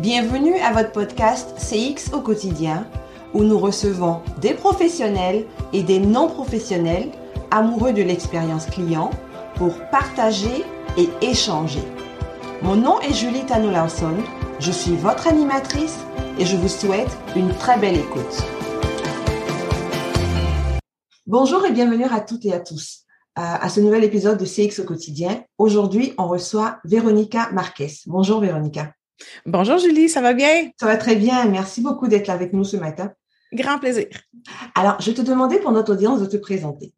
Bienvenue à votre podcast CX au quotidien où nous recevons des professionnels et des non-professionnels amoureux de l'expérience client pour partager et échanger. Mon nom est Julie Tano Lawson, je suis votre animatrice et je vous souhaite une très belle écoute. Bonjour et bienvenue à toutes et à tous à ce nouvel épisode de CX au quotidien. Aujourd'hui, on reçoit Véronica Marquez. Bonjour Véronica. Bonjour Julie, ça va bien? Ça va très bien. Merci beaucoup d'être là avec nous ce matin. Grand plaisir. Alors, je te demandais pour notre audience de te présenter.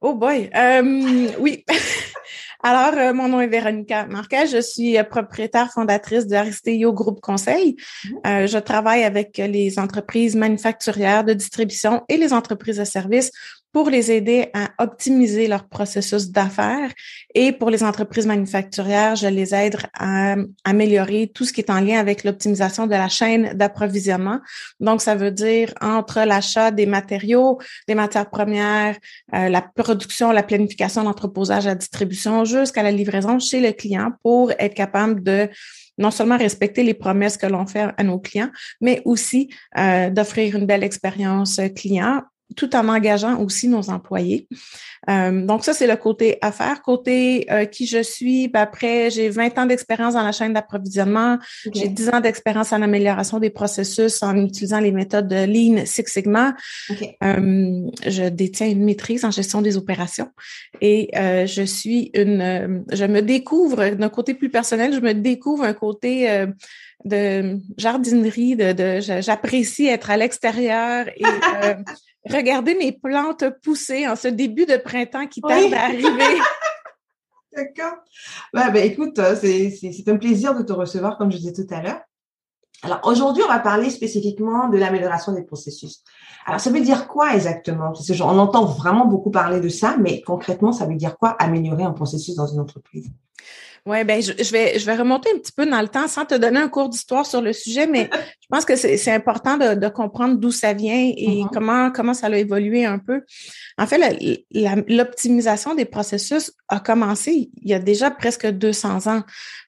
Oh boy. Euh, oui. Alors, euh, mon nom est Véronica Marquez. Je suis euh, propriétaire fondatrice de Aristeo Groupe Conseil. Mm-hmm. je travaille avec les entreprises manufacturières de distribution et les entreprises de services pour les aider à optimiser leur processus d'affaires. Et pour les entreprises manufacturières, je les aide à améliorer tout ce qui est en lien avec l'optimisation de la chaîne d'approvisionnement. Donc, ça veut dire entre l'achat des matériaux, des matières premières, euh, la production, la planification, l'entreposage, la distribution, jusqu'à la livraison chez le client pour être capable de non seulement respecter les promesses que l'on fait à nos clients, mais aussi euh, d'offrir une belle expérience client tout en engageant aussi nos employés. Euh, donc ça, c'est le côté affaires. Côté euh, qui je suis, ben, après, j'ai 20 ans d'expérience dans la chaîne d'approvisionnement. J'ai 10 ans d'expérience en amélioration des processus en utilisant les méthodes de Lean Six Sigma. Euh, je détiens une maîtrise en gestion des opérations et je suis une... je me découvre, d'un côté plus personnel, je me découvre un côté de jardinerie, de, de j'apprécie être à l'extérieur et regarder mes plantes pousser en ce début de printemps qui tarde à arriver. D'accord. Ben, écoute, euh, c'est un plaisir de te recevoir, comme je disais tout à l'heure. Alors, aujourd'hui, on va parler spécifiquement de l'amélioration des processus. Alors, ça veut dire quoi exactement? Parce que on entend vraiment beaucoup parler de ça, mais concrètement, ça veut dire quoi améliorer un processus dans une entreprise? Oui, ben je, vais je vais remonter un petit peu dans le temps sans te donner un cours d'histoire sur le sujet, mais je pense que c'est important de, de comprendre d'où ça vient et mm-hmm. comment comment ça a évolué un peu. En fait, l'optimisation des processus a commencé il y a déjà presque 200 ans.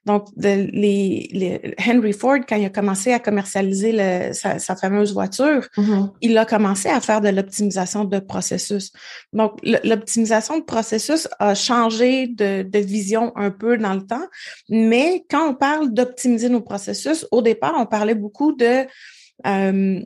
Donc, les, Henry Ford, quand il a commencé à commercialiser le, sa, fameuse voiture, mm-hmm. il a commencé à faire de l'optimisation de processus. Donc, l'optimisation de processus a changé de, de, vision un peu dans le temps, mais quand on parle d'optimiser nos processus, au départ, on parlait beaucoup de euh,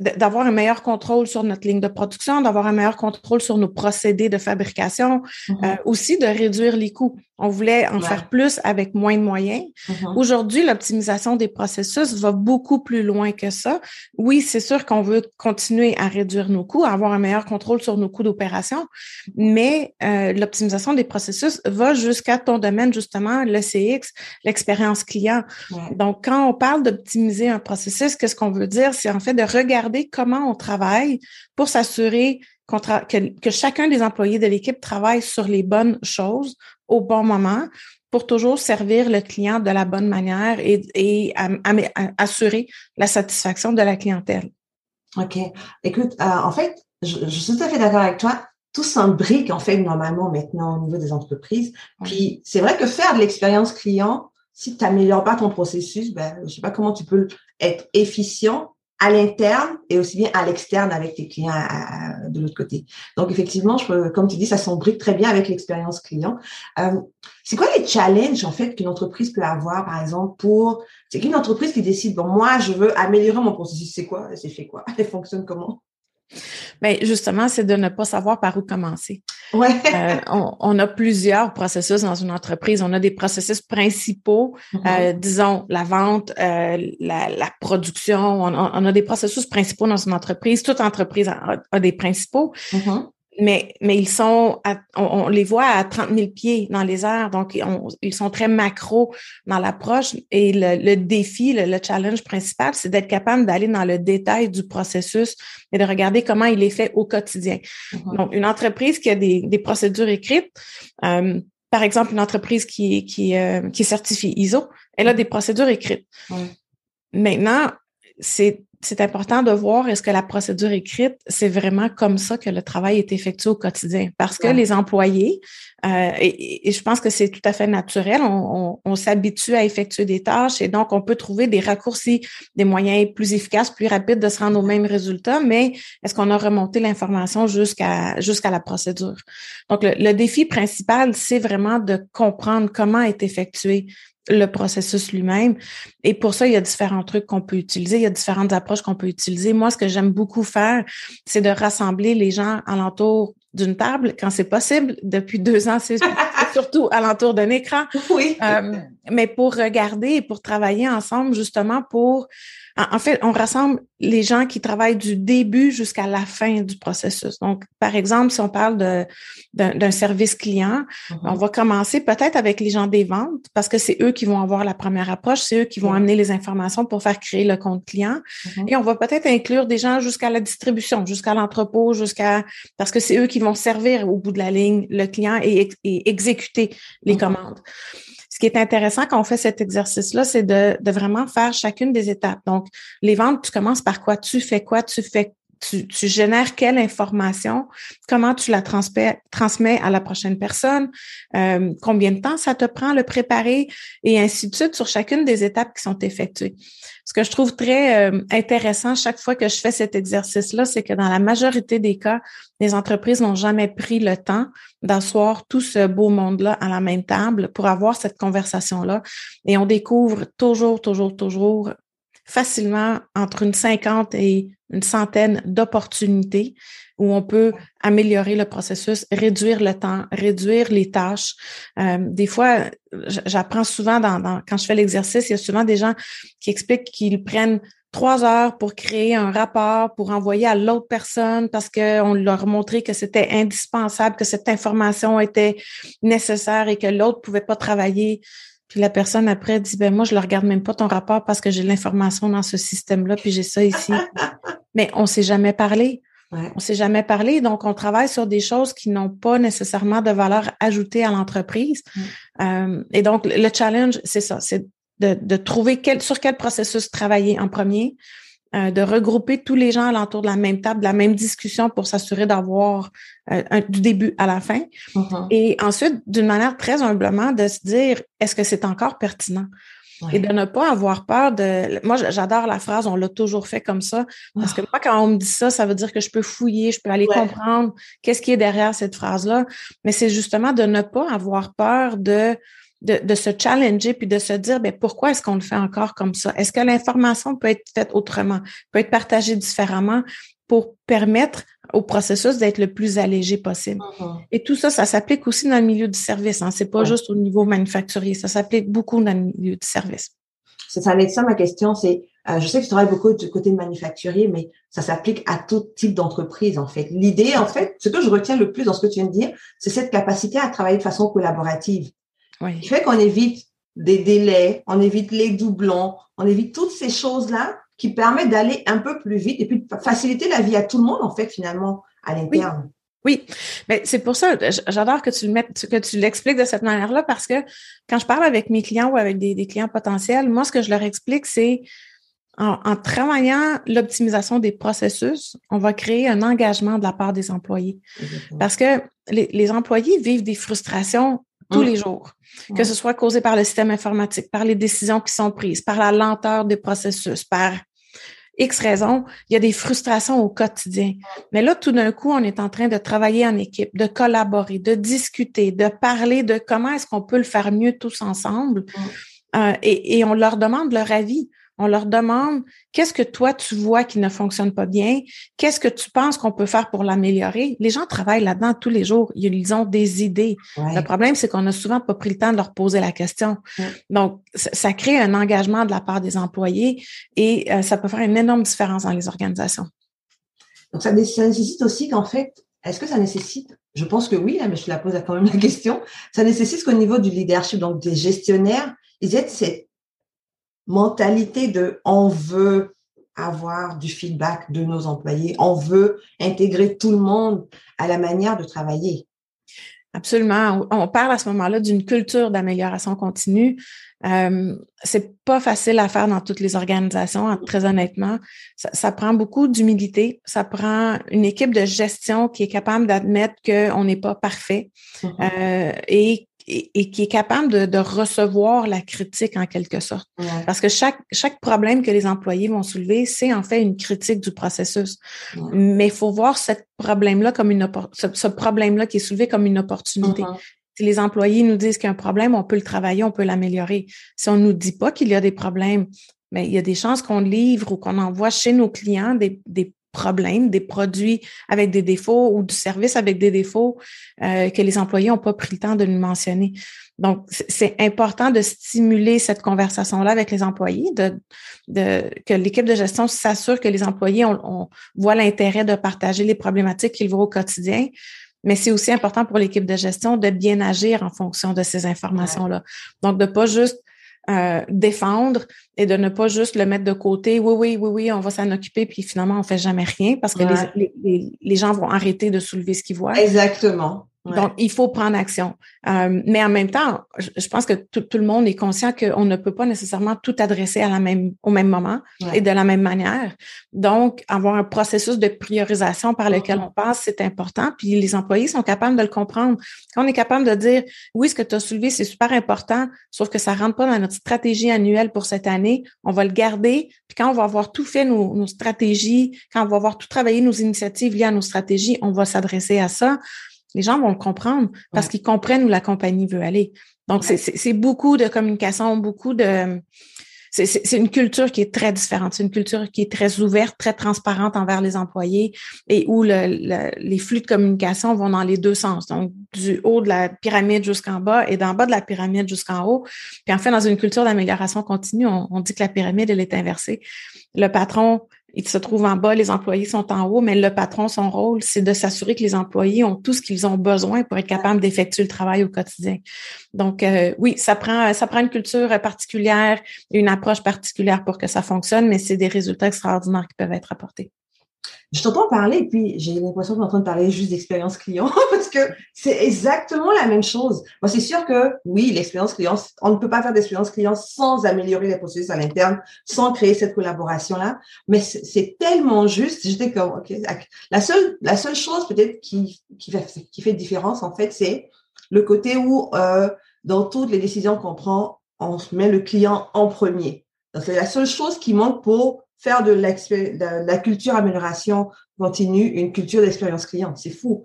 d'avoir un meilleur contrôle sur notre ligne de production, d'avoir un meilleur contrôle sur nos procédés de fabrication, mm-hmm. euh, aussi de réduire les coûts. On voulait en faire plus avec moins de moyens. Mm-hmm. Aujourd'hui, l'optimisation des processus va beaucoup plus loin que ça. Oui, c'est sûr qu'on veut continuer à réduire nos coûts, avoir un meilleur contrôle sur nos coûts d'opération, mais euh, l'optimisation des processus va jusqu'à ton domaine, justement, le CX, l'expérience client. Donc, quand on parle d'optimiser un processus, qu'est-ce qu'on veut dire? C'est en fait de regarder comment on travaille pour s'assurer que, chacun des employés de l'équipe travaille sur les bonnes choses au bon moment pour toujours servir le client de la bonne manière et, assurer la satisfaction de la clientèle. OK. Écoute, euh, en fait, je, suis tout à fait d'accord avec toi. Tout s'imbrique, en fait, normalement, maintenant, au niveau des entreprises. Puis, c'est vrai que faire de l'expérience client, si tu n'améliores pas ton processus, ben, je sais pas comment tu peux être efficient à l'interne et aussi bien à l'externe avec tes clients de l'autre côté. Donc effectivement, comme tu dis, ça s'embrique très bien avec l'expérience client. Euh, c'est quoi les challenges en fait qu'une entreprise peut avoir, par exemple, pour c'est qu'une entreprise qui décide bon moi je veux améliorer mon processus, c'est quoi, c'est fait quoi, elle fonctionne comment? Bien, justement, c'est de ne pas savoir par où commencer. Ouais. Euh, on, a plusieurs processus dans une entreprise. On a des processus principaux, mm-hmm. euh, disons la vente, euh, la, production. On, a des processus principaux dans une entreprise. Toute entreprise a, des principaux. Mm-hmm mais, mais ils sont, on, les voit à 30 000 pieds dans les airs, donc ils sont très macro dans l'approche. Et le, défi, le, challenge principal, c'est d'être capable d'aller dans le détail du processus et de regarder comment il est fait au quotidien. Mm-hmm. Donc, une entreprise qui a des, des procédures écrites, euh, par exemple, une entreprise qui, qui, euh, qui est certifiée ISO, elle a des procédures écrites. Maintenant, c'est c'est important de voir est-ce que la procédure écrite, c'est vraiment comme ça que le travail est effectué au quotidien. Parce que les employés, euh, et, je pense que c'est tout à fait naturel, on, on, s'habitue à effectuer des tâches et donc on peut trouver des raccourcis, des moyens plus efficaces, plus rapides de se rendre au même résultat, mais est-ce qu'on a remonté l'information jusqu'à jusqu'à la procédure? Donc, le, le défi principal, c'est vraiment de comprendre comment est effectué le processus lui-même. Et pour ça, il y a différents trucs qu'on peut utiliser, il y a différentes approches qu'on peut utiliser. Moi, ce que j'aime beaucoup faire, c'est de rassembler les gens alentour d'une table quand c'est possible. Depuis deux ans, c'est surtout alentour d'un écran. Oui. Euh, mais pour regarder et pour travailler ensemble, justement, pour en fait, on rassemble les gens qui travaillent du début jusqu'à la fin du processus. Donc, par exemple, si on parle d'un service client, mm-hmm. on va commencer peut-être avec les gens des ventes parce que c'est eux qui vont avoir la première approche, c'est eux qui vont amener les informations pour faire créer le compte client. Mm-hmm. Et on va peut-être inclure des gens jusqu'à la distribution, jusqu'à l'entrepôt, jusqu'à parce que c'est eux qui vont servir au bout de la ligne le client et, exécuter les mm-hmm. commandes ce qui est intéressant quand on fait cet exercice-là, c'est de, vraiment faire chacune des étapes. Donc, les ventes, tu commences par quoi? Tu fais quoi? Tu fais tu, génères quelle information, comment tu la transmets, transmets à la prochaine personne, euh, combien de temps ça te prend le préparer? Et ainsi de suite sur chacune des étapes qui sont effectuées. Ce que je trouve très euh, intéressant chaque fois que je fais cet exercice-là, c'est que dans la majorité des cas, les entreprises n'ont jamais pris le temps d'asseoir tout ce beau monde-là à la même table pour avoir cette conversation-là. Et on découvre toujours, toujours, toujours facilement entre une cinquante et une centaine d'opportunités où on peut améliorer le processus, réduire le temps, réduire les tâches. Euh, des fois, j'apprends souvent dans, quand je fais l'exercice, il y a souvent des gens qui expliquent qu'ils prennent trois heures pour créer un rapport, pour envoyer à l'autre personne parce qu'on leur montrait que c'était indispensable, que cette information était nécessaire et que l'autre pouvait pas travailler puis la personne après dit ben moi je ne regarde même pas ton rapport parce que j'ai l'information dans ce système-là puis j'ai ça ici. Mais on s'est jamais parlé. Ouais. On s'est jamais parlé, donc on travaille sur des choses qui n'ont pas nécessairement de valeur ajoutée à l'entreprise. Euh, et donc le challenge, c'est ça, c'est de, de, trouver quel, sur quel processus travailler en premier, euh, de regrouper tous les gens alentour de la même table, de la même discussion pour s'assurer d'avoir euh, du début à la fin. Mm-hmm. Et ensuite, d'une manière très humblement, de se dire, est-ce que c'est encore pertinent? Et de ne pas avoir peur de. Moi, j'adore la phrase on l'a toujours fait comme ça. Parce que ah. moi, quand on me dit ça, ça veut dire que je peux fouiller, je peux aller comprendre qu'est-ce qui est derrière cette phrase-là. Mais c'est justement de ne pas avoir peur de de, se challenger puis de se dire ben pourquoi est-ce qu'on le fait encore comme ça? Est-ce que l'information peut être faite autrement, peut être partagée différemment pour permettre au processus d'être le plus allégé possible? Mm-hmm. Et tout ça, ça s'applique aussi dans le milieu du service. Hein. C'est pas juste au niveau manufacturier, ça s'applique beaucoup dans le milieu du service. Ça, ça va être ça ma question. C'est, euh, je sais que tu travailles beaucoup du côté manufacturier, mais ça s'applique à tout type d'entreprise en fait. L'idée, en fait, ce que je retiens le plus dans ce que tu viens de dire, c'est cette capacité à travailler de façon collaborative. Oui. Qui fait qu'on évite des délais, on évite les doublons, on évite toutes ces choses-là qui permettent d'aller un peu plus vite et puis de faciliter la vie à tout le monde, en fait, finalement, à l'interne. Oui. mais c'est pour ça, j'adore que tu le mettes, que tu l'expliques de cette manière-là parce que quand je parle avec mes clients ou avec des, clients potentiels, moi, ce que je leur explique, c'est en, travaillant l'optimisation des processus, on va créer un engagement de la part des employés. Parce que les, les employés vivent des frustrations tous les jours, que ce soit causé par le système informatique, par les décisions qui sont prises, par la lenteur des processus, par X raisons, il y a des frustrations au quotidien. Mais là, tout d'un coup, on est en train de travailler en équipe, de collaborer, de discuter, de parler de comment est-ce qu'on peut le faire mieux tous ensemble. Euh, et, et, on leur demande leur avis. On leur demande qu'est-ce que toi tu vois qui ne fonctionne pas bien, qu'est-ce que tu penses qu'on peut faire pour l'améliorer? Les gens travaillent là-dedans tous les jours, ils ont des idées. Le problème, c'est qu'on n'a souvent pas pris le temps de leur poser la question. Donc, ça crée un engagement de la part des employés et euh, ça peut faire une énorme différence dans les organisations. Donc, ça, nécessite aussi qu'en fait, est-ce que ça nécessite, je pense que oui, hein, mais je te la pose quand même la question, ça nécessite qu'au niveau du leadership, donc des gestionnaires, ils aient cette mentalité de on veut avoir du feedback de nos employés, on veut intégrer tout le monde à la manière de travailler. Absolument. On parle à ce moment-là d'une culture d'amélioration continue. Euh, c'est pas facile à faire dans toutes les organisations, très honnêtement. Ça, prend beaucoup d'humilité. Ça prend une équipe de gestion qui est capable d'admettre qu'on n'est pas parfait mm-hmm. euh, et, et, qui est capable de, recevoir la critique en quelque sorte. Parce que chaque, chaque problème que les employés vont soulever, c'est en fait une critique du processus. Mais il faut voir ce problème-là comme une ce, problème-là qui est soulevé comme une opportunité. Mm-hmm. Si les employés nous disent qu'il y a un problème, on peut le travailler, on peut l'améliorer. Si on ne nous dit pas qu'il y a des problèmes, mais il y a des chances qu'on livre ou qu'on envoie chez nos clients des, problèmes, des produits avec des défauts ou du service avec des défauts euh, que les employés n'ont pas pris le temps de nous mentionner. Donc, c'est important de stimuler cette conversation-là avec les employés, de, de que l'équipe de gestion s'assure que les employés ont, voient l'intérêt de partager les problématiques qu'ils voient au quotidien, mais c'est aussi important pour l'équipe de gestion de bien agir en fonction de ces informations-là. Donc, de pas juste euh, défendre et de ne pas juste le mettre de côté. Oui, oui, oui, oui, on va s'en occuper, puis finalement, on fait jamais rien parce que les, les, les, gens vont arrêter de soulever ce qu'ils voient. Exactement. Donc, il faut prendre action. Euh, mais en même temps, je, pense que tout, le monde est conscient qu'on ne peut pas nécessairement tout adresser à la même, au même moment et de la même manière. Donc, avoir un processus de priorisation par lequel mm-hmm. on passe, c'est important. Puis les employés sont capables de le comprendre. Quand on est capable de dire, oui, ce que tu as soulevé, c'est super important, sauf que ça rentre pas dans notre stratégie annuelle pour cette année, on va le garder. Puis quand on va avoir tout fait nos, nos stratégies, quand on va avoir tout travaillé nos initiatives liées à nos stratégies, on va s'adresser à ça les gens vont le comprendre parce qu'ils comprennent où la compagnie veut aller. Donc, c'est beaucoup de communication, beaucoup de... C'est une culture qui est très différente. C'est une culture qui est très ouverte, très transparente envers les employés et où les flux de communication vont dans les deux sens. Donc, du haut de la pyramide jusqu'en bas et d'en bas de la pyramide jusqu'en haut. Puis en fait, dans une culture d'amélioration continue, on, on, dit que la pyramide, elle est inversée. Le patron il se trouve en bas, les employés sont en haut, mais le patron, son rôle, c'est de s'assurer que les employés ont tout ce qu'ils ont besoin pour être capables d'effectuer le travail au quotidien. Donc, euh, oui, ça prend, ça prend une culture particulière, une approche particulière pour que ça fonctionne, mais c'est des résultats extraordinaires qui peuvent être apportés je t'entends parler et puis j'ai l'impression que tu en train de parler juste d'expérience client parce que c'est exactement la même chose. Moi, c'est sûr que oui, l'expérience client, on ne peut pas faire d'expérience client sans améliorer les processus à l'interne, sans créer cette collaboration-là. Mais c'est tellement juste. J'étais comme, OK, la seule, la seule chose peut-être qui, qui fait, qui fait différence, en fait, c'est le côté où, euh, dans toutes les décisions qu'on prend, on met le client en premier. C'est la seule chose qui manque pour faire de, la culture amélioration continue une culture d'expérience client. C'est fou.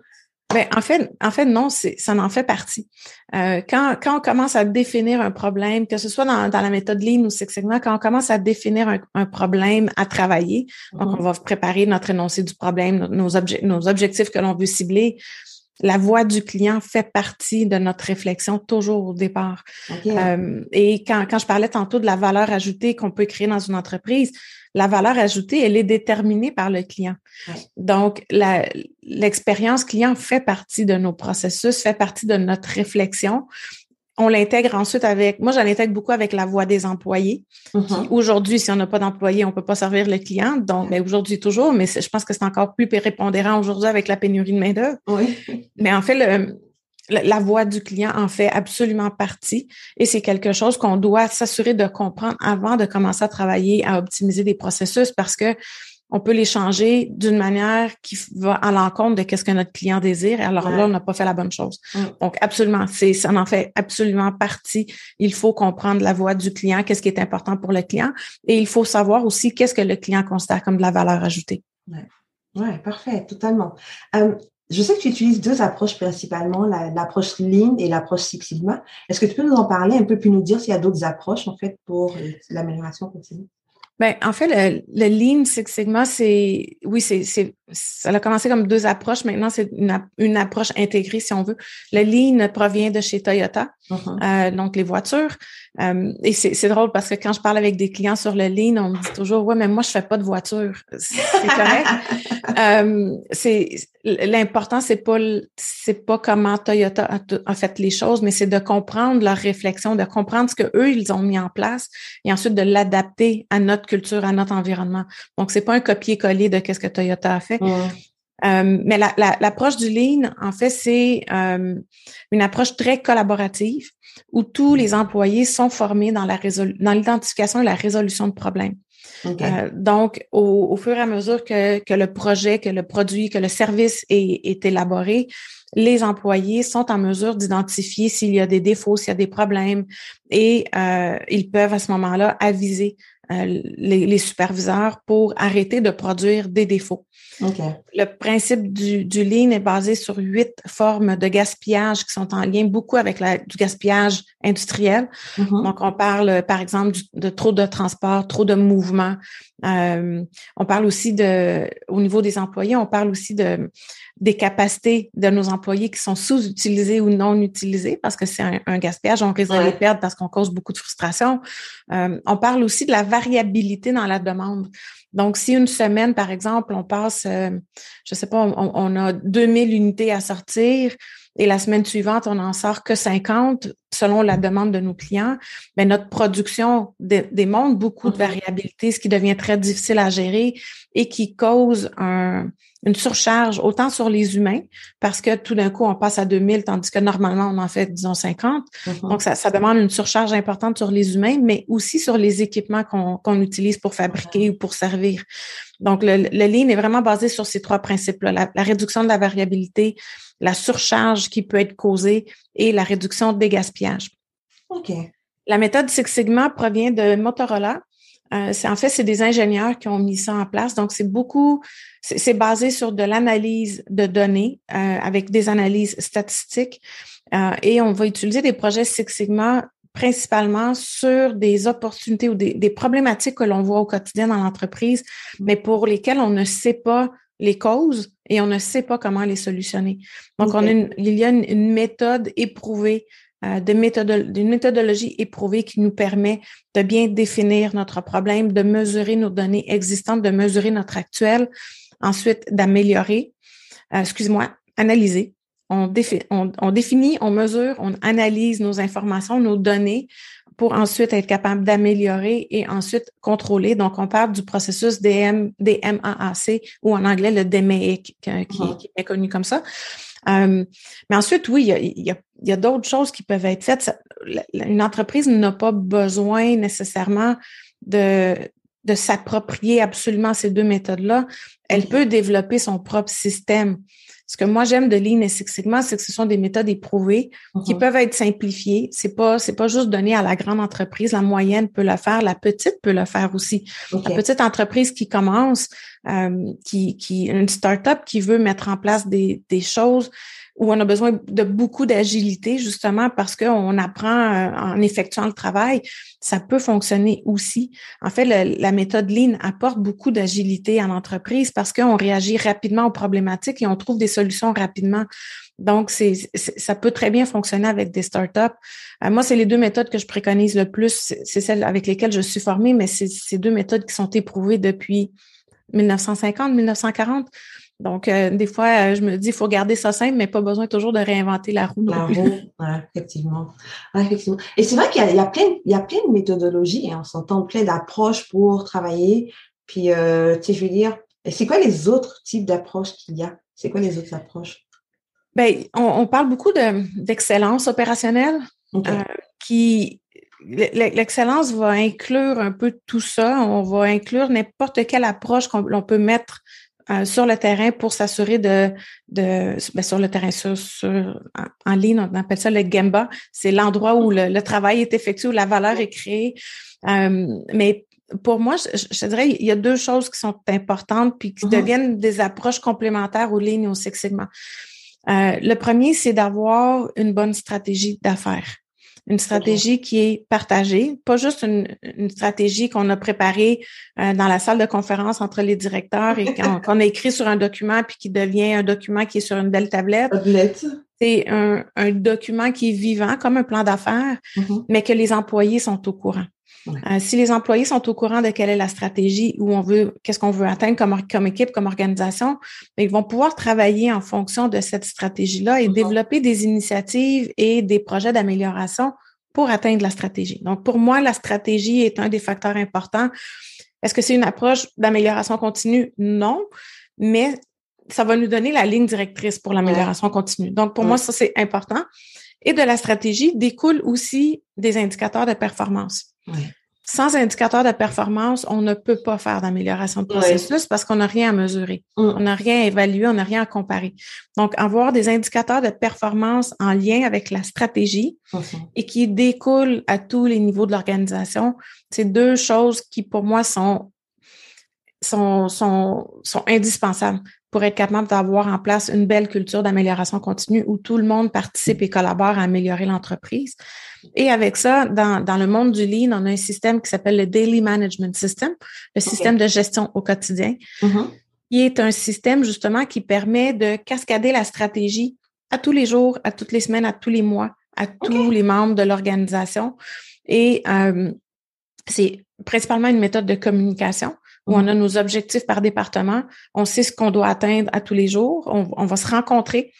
Ben, en fait, en fait, non, ça en fait partie. Euh, quand, quand on commence à définir un problème, que ce soit dans, dans la méthode Lean ou Six Sigma, quand on commence à définir un, un problème à travailler, donc mm-hmm. on va préparer notre énoncé du problème, nos, nos objectifs que l'on veut cibler, la voix du client fait partie de notre réflexion toujours au départ. Euh, et quand, quand je parlais tantôt de la valeur ajoutée qu'on peut créer dans une entreprise, la valeur ajoutée, elle est déterminée par le client. Donc, l'expérience client fait partie de nos processus, fait partie de notre réflexion. On l'intègre ensuite avec, moi, j'en intègre beaucoup avec la voix des employés. Mm-hmm. Aujourd'hui, si on n'a pas d'employés, on peut pas servir le client. Donc, mais aujourd'hui toujours, mais je pense que c'est encore plus répondérant aujourd'hui avec la pénurie de main-d'œuvre. Oui. Mais en fait, le, la voix du client en fait absolument partie et c'est quelque chose qu'on doit s'assurer de comprendre avant de commencer à travailler à optimiser des processus parce que on peut les changer d'une manière qui va à l'encontre de qu'est-ce que notre client désire. Alors là, on n'a pas fait la bonne chose. Mm. Donc, absolument, c'est, ça en fait absolument partie. Il faut comprendre la voix du client, qu'est-ce qui est important pour le client, et il faut savoir aussi qu'est-ce que le client considère comme de la valeur ajoutée. Ouais, ouais parfait, totalement. Euh, je sais que tu utilises deux approches principalement, l'approche Lean et l'approche Six Sigma. Est-ce que tu peux nous en parler un peu puis nous dire s'il y a d'autres approches en fait pour l'amélioration continue? Ben, en fait, le, le Lean Six Sigma, c'est oui, c'est ça a commencé comme deux approches. Maintenant, c'est une, une, approche intégrée, si on veut. Le Lean provient de chez Toyota, uh-huh. euh, donc les voitures. Euh, et c'est drôle parce que quand je parle avec des clients sur le Lean, on me dit toujours, ouais, mais moi, je fais pas de voiture. C'est correct. euh, c'est l'important, c'est pas c'est pas comment Toyota a, a, fait les choses, mais c'est de comprendre leur réflexion, de comprendre ce que eux ils ont mis en place et ensuite de l'adapter à notre culture, à notre environnement. Donc, c'est pas un copier-coller de qu'est-ce que Toyota a fait. Euh, mais l'approche du Lean, en fait, c'est euh, une approche très collaborative où tous les employés sont formés dans l'identification et la résolution de problèmes. Euh, donc, au, fur et à mesure que, que, le projet, que le produit, que le service est, est élaboré, les employés sont en mesure d'identifier s'il y a des défauts, s'il y a des problèmes, et euh, ils peuvent à ce moment-là aviser euh, les, superviseurs pour arrêter de produire des défauts. Le principe du, du lean est basé sur huit formes de gaspillage qui sont en lien beaucoup avec la, du gaspillage industriel. Mm-hmm. Donc, on parle, par exemple, de trop de transport, trop de mouvement. Euh, on parle aussi de, au niveau des employés, on parle aussi de des capacités de nos employés qui sont sous-utilisées ou non utilisées parce que c'est un, gaspillage. On risque de les perdre parce qu'on cause beaucoup de frustration. Euh, on parle aussi de la variabilité dans la demande. Donc, si une semaine, par exemple, on passe, euh, je sais pas, on, on, a 2000 unités à sortir et la semaine suivante, on n'en sort que 50 selon la demande de nos clients, mais notre production démontre beaucoup de mm-hmm. variabilité, ce qui devient très difficile à gérer et qui cause un, une surcharge autant sur les humains parce que tout d'un coup, on passe à 2000 tandis que normalement, on en fait, disons, 50. Mm-hmm. Donc, ça, ça, demande une surcharge importante sur les humains, mais aussi sur les équipements qu'on utilise pour fabriquer mm-hmm. ou pour servir. Donc, le, le lean est vraiment basé sur ces trois principes-là, la, la, réduction de la variabilité, la surcharge qui peut être causée et la réduction des gaspillages. OK. La méthode Six Sigma provient de Motorola, euh, en fait c'est des ingénieurs qui ont mis ça en place. Donc c'est beaucoup, c'est basé sur de l'analyse de données euh, avec des analyses statistiques euh, et on va utiliser des projets Six Sigma principalement sur des opportunités ou des, problématiques que l'on voit au quotidien dans l'entreprise, mais pour lesquelles on ne sait pas les causes et on ne sait pas comment les solutionner. Donc, on a il y a une méthode éprouvée euh, d'une méthodologie éprouvée qui nous permet de bien définir notre problème, de mesurer nos données existantes, de mesurer notre actuel, ensuite d'améliorer, euh, excuse-moi, analyser. On, on, définit, on mesure, on analyse nos informations, nos données pour ensuite être capable d'améliorer et ensuite contrôler. Donc, on parle du processus DM, DMAAC ou en anglais le DMAIC, qui, qui, est connu comme ça. Euh, mais ensuite, oui, il y a, y a d'autres choses qui peuvent être faites. Une entreprise n'a pas besoin nécessairement de, de s'approprier absolument ces deux méthodes-là. Elle peut développer son propre système. Ce que moi j'aime de Lean et Six Sigma, c'est que ce sont des méthodes éprouvées qui uh-huh. peuvent être simplifiées. C'est pas c'est pas juste donné à la grande entreprise. La moyenne peut le faire, la petite peut le faire aussi. La petite entreprise qui commence, euh, qui qui une start-up qui veut mettre en place des des choses où on a besoin de beaucoup d'agilité, justement parce qu'on apprend euh, en effectuant le travail, ça peut fonctionner aussi. En fait, la méthode Lean apporte beaucoup d'agilité en entreprise parce qu'on réagit rapidement aux problématiques et on trouve des solutions rapidement. Donc, ça peut très bien fonctionner avec des startups. Euh, moi, c'est les deux méthodes que je préconise le plus. C'est celles avec lesquelles je suis formée, mais c'est ces deux méthodes qui sont éprouvées depuis 1950, 1940. Donc, euh, des fois, euh, je me dis, il faut garder ça simple, mais pas besoin toujours de réinventer la roue. La roue, effectivement. effectivement. Et c'est vrai qu'il y, a, plein, il y a plein de méthodologies, hein, on s'entend plein d'approches pour travailler. Puis, euh, tu sais, je veux dire, c'est quoi les autres types d'approches qu'il y a? C'est quoi les autres approches? Bien, on, parle beaucoup d'excellence opérationnelle qui L'excellence va inclure un peu tout ça. On va inclure n'importe quelle approche qu'on peut mettre euh, sur le terrain pour s'assurer de, de ben, sur le terrain sur, en, ligne, on appelle ça le Gemba. C'est l'endroit où le, travail est effectué, où la valeur est créée. Euh, mais pour moi, je, dirais, il y a deux choses qui sont importantes puis qui mm-hmm. deviennent des approches complémentaires aux lignes et au Six Sigma. Euh, le premier, c'est d'avoir une bonne stratégie d'affaires une stratégie qui est partagée, pas juste une, stratégie qu'on a préparée euh, dans la salle de conférence entre les directeurs et qu'on a écrit sur un document puis qui devient un document qui est sur une belle tablette. C'est un, un, document qui est vivant comme un plan d'affaires, mm-hmm. mais que les employés sont au courant. Euh, si les employés sont au courant de quelle est la stratégie, où on veut, qu'est-ce qu'on veut atteindre comme, comme équipe, comme organisation, ben, ils vont pouvoir travailler en fonction de cette stratégie-là et développer des initiatives et des projets d'amélioration pour atteindre la stratégie. Donc, pour moi, la stratégie est un des facteurs importants. Est-ce que c'est une approche d'amélioration continue? Non, mais ça va nous donner la ligne directrice pour l'amélioration continue. Donc, pour moi, ça, c'est important. Et de la stratégie découlent aussi des indicateurs de performance. Sans indicateurs de performance, on ne peut pas faire d'amélioration de processus parce qu'on n'a rien à mesurer. Mm. On n'a rien à évaluer, on n'a rien à comparer. Donc, avoir des indicateurs de performance en lien avec la stratégie et qui découlent à tous les niveaux de l'organisation, c'est deux choses qui, pour moi, sont sont, sont, sont indispensables pour être capable d'avoir en place une belle culture d'amélioration continue où tout le monde participe et collabore à améliorer l'entreprise. Et avec ça, dans, dans le monde du lean, on a un système qui s'appelle le Daily Management System, le système de gestion au quotidien, mm-hmm. qui est un système justement qui permet de cascader la stratégie à tous les jours, à toutes les semaines, à tous les mois, à tous les membres de l'organisation. Et euh, c'est principalement une méthode de communication où on a mhm. nos objectifs par département, on sait ce qu'on doit atteindre à tous les jours, on, va se rencontrer.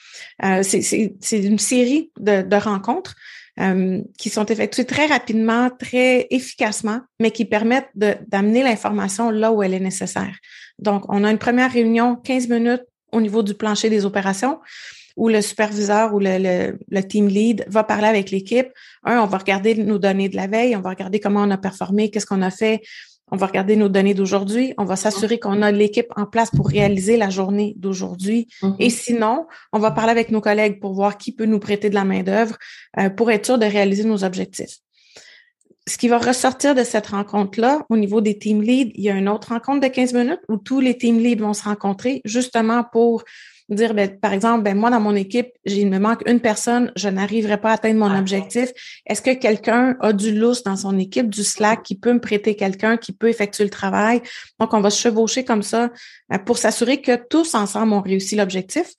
Euh, c'est une série de, rencontres euh, qui sont effectuées très rapidement, très efficacement, mais qui permettent d'amener l'information là où elle est nécessaire. Donc, on a une première réunion, 15 minutes au niveau du plancher des opérations où le superviseur ou le, le, team lead va parler avec l'équipe. Un, on va regarder nos données de la veille, on va regarder comment on a performé, qu'est-ce qu'on a fait, on va regarder nos données d'aujourd'hui. On va s'assurer qu'on a l'équipe en place pour réaliser la journée d'aujourd'hui. Mm-hmm. Et sinon, on va parler avec nos collègues pour voir qui peut nous prêter de la main-d'œuvre euh, pour être sûr de réaliser nos objectifs. Ce qui va ressortir de cette rencontre-là, au niveau des team leads, il y a une autre rencontre de 15 minutes où tous les team leads vont se rencontrer justement pour dire, ben, par exemple, ben, moi, dans mon équipe, il me manque une personne, je n'arriverai pas à atteindre mon objectif. Est-ce que quelqu'un a du lousse dans son équipe, du Slack, qui peut me prêter quelqu'un, qui peut effectuer le travail? Donc, on va se chevaucher comme ça euh, pour s'assurer que tous ensemble ont réussi l'objectif.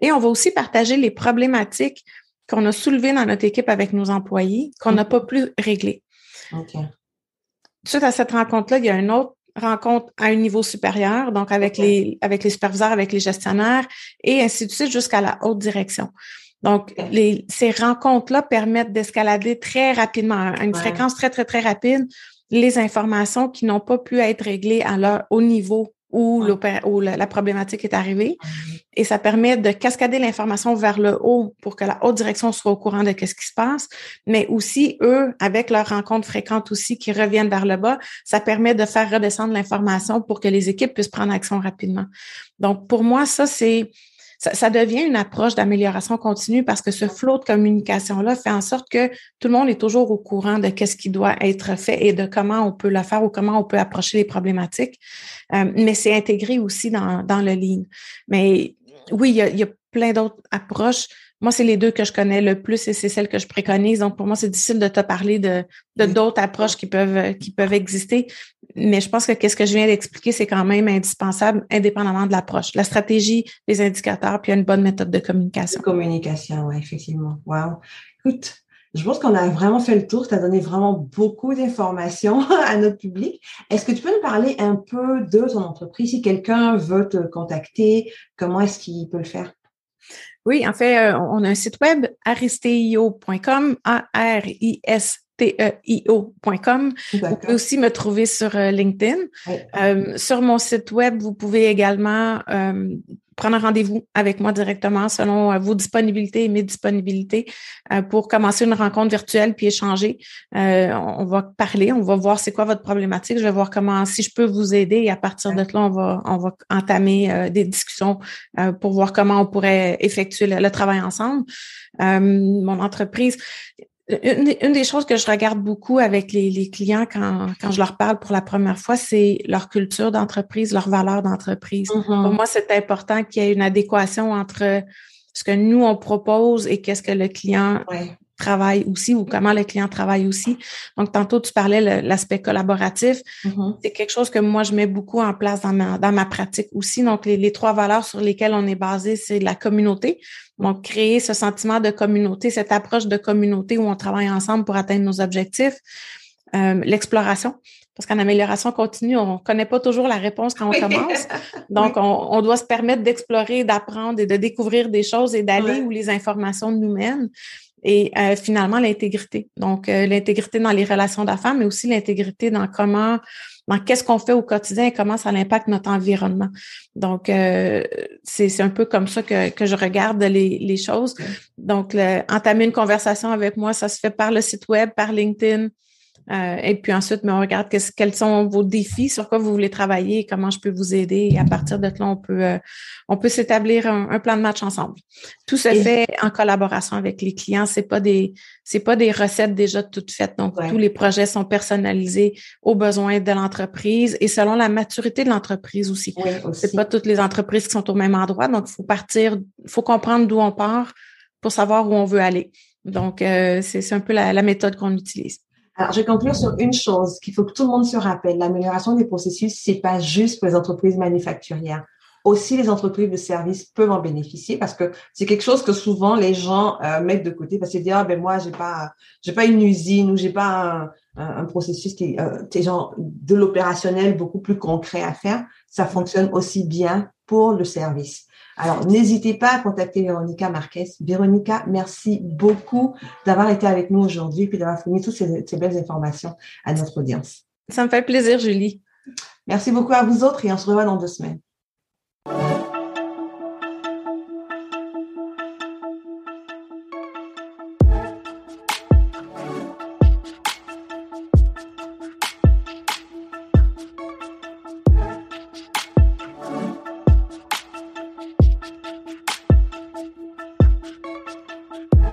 Et on va aussi partager les problématiques qu'on a soulevées dans notre équipe avec nos employés, qu'on n'a pas plus réglées. Suite à cette rencontre-là, il y a un autre rencontre à un niveau supérieur, donc avec les avec les superviseurs, avec les gestionnaires et ainsi de suite jusqu'à la haute direction. Donc, les, ces rencontres-là permettent d'escalader très rapidement, à une fréquence très, très, très rapide, les informations qui n'ont pas pu être réglées à leur, au niveau où, où la, problématique est arrivée. Et ça permet de cascader l'information vers le haut pour que la haute direction soit au courant de ce qui se passe. Mais aussi, eux, avec leurs rencontres fréquentes aussi qui reviennent vers le bas, ça permet de faire redescendre l'information pour que les équipes puissent prendre action rapidement. Donc, pour moi, ça, c'est ça, devient une approche d'amélioration continue parce que ce flot de communication-là fait en sorte que tout le monde est toujours au courant de qu'est-ce qui doit être fait et de comment on peut le faire ou comment on peut approcher les problématiques. Euh, mais c'est intégré aussi dans, dans le lean. Mais oui, il y a, il y a plein d'autres approches. Moi, c'est les deux que je connais le plus et c'est celles que je préconise. Donc, pour moi, c'est difficile de te parler de d'autres approches qui peuvent qui peuvent exister. Mais je pense que qu'est-ce que je viens d'expliquer, c'est quand même indispensable, indépendamment de l'approche. La stratégie, les indicateurs, puis une bonne méthode de communication. De communication, oui, effectivement. Wow. Écoute, je pense qu'on a vraiment fait le tour. Tu as donné vraiment beaucoup d'informations à notre public. Est-ce que tu peux nous parler un peu de ton entreprise? Si quelqu'un veut te contacter, comment est-ce qu'il peut le faire? Oui, en fait, euh, on a un site web, aristeio.com, A-R-I-S-T-E-I-O.com. Vous pouvez aussi me trouver sur euh, LinkedIn. Euh, sur mon site web, vous pouvez également prendre un rendez-vous avec moi directement selon euh, vos disponibilités et mes disponibilités euh, pour commencer une rencontre virtuelle puis échanger. Euh, on va parler, on va voir c'est quoi votre problématique. Je vais voir comment, si je peux vous aider et à partir de là, on va, on va entamer des discussions pour voir comment on pourrait effectuer le travail ensemble. mon entreprise, une, des choses que je regarde beaucoup avec les, clients quand, quand, je leur parle pour la première fois, c'est leur culture d'entreprise, leur valeur d'entreprise. Mm-hmm. Pour moi, c'est important qu'il y ait une adéquation entre ce que nous, on propose et qu'est-ce que le client travaille aussi ou comment le client travaille aussi. Donc, tantôt, tu parlais l'aspect collaboratif. Mm-hmm. C'est quelque chose que moi, je mets beaucoup en place dans ma, dans ma pratique aussi. Donc, les, les trois valeurs sur lesquelles on est basé, c'est la communauté. Donc, créer ce sentiment de communauté, cette approche de communauté où on travaille ensemble pour atteindre nos objectifs. Euh, l'exploration, parce qu'en amélioration continue, on ne connaît pas toujours la réponse quand on commence. Donc, on, doit se permettre d'explorer, d'apprendre et de découvrir des choses et d'aller où les informations nous mènent. Et euh, finalement, l'intégrité. Donc, euh, l'intégrité dans les relations d'affaires, mais aussi l'intégrité dans comment dans qu'est-ce qu'on fait au quotidien et comment ça impacte notre environnement. Donc, euh, c'est un peu comme ça que, que je regarde les, les choses. Donc, entamer une conversation avec moi, ça se fait par le site web, par LinkedIn, euh, et puis ensuite, mais on regarde quels sont vos défis, sur quoi vous voulez travailler, comment je peux vous aider. Et à partir de là, on peut, euh, on peut s'établir un, plan de match ensemble. Tout se fait en collaboration avec les clients. C'est pas des, c'est pas des recettes déjà toutes faites. Donc, tous les projets sont personnalisés aux besoins de l'entreprise et selon la maturité de l'entreprise aussi. Oui, C'est pas toutes les entreprises qui sont au même endroit. Donc, il faut partir, il faut comprendre d'où on part pour savoir où on veut aller. Donc, euh, c'est un peu la méthode qu'on utilise. Alors, je vais conclure sur une chose qu'il faut que tout le monde se rappelle. L'amélioration des processus, c'est pas juste pour les entreprises manufacturières. Aussi, les entreprises de services peuvent en bénéficier parce que c'est quelque chose que souvent les gens euh, mettent de côté parce qu'ils disent ah ben moi j'ai pas j'ai pas une usine ou j'ai pas un, un, processus qui euh, genre de l'opérationnel beaucoup plus concret à faire. Ça fonctionne aussi bien pour le service. Alors, n'hésitez pas à contacter Véronica Marquez. Véronica, merci beaucoup d'avoir été avec nous aujourd'hui et d'avoir fourni toutes ces, ces belles informations à notre audience. Ça me fait plaisir, Julie. Merci beaucoup à vous autres et on se revoit dans deux semaines.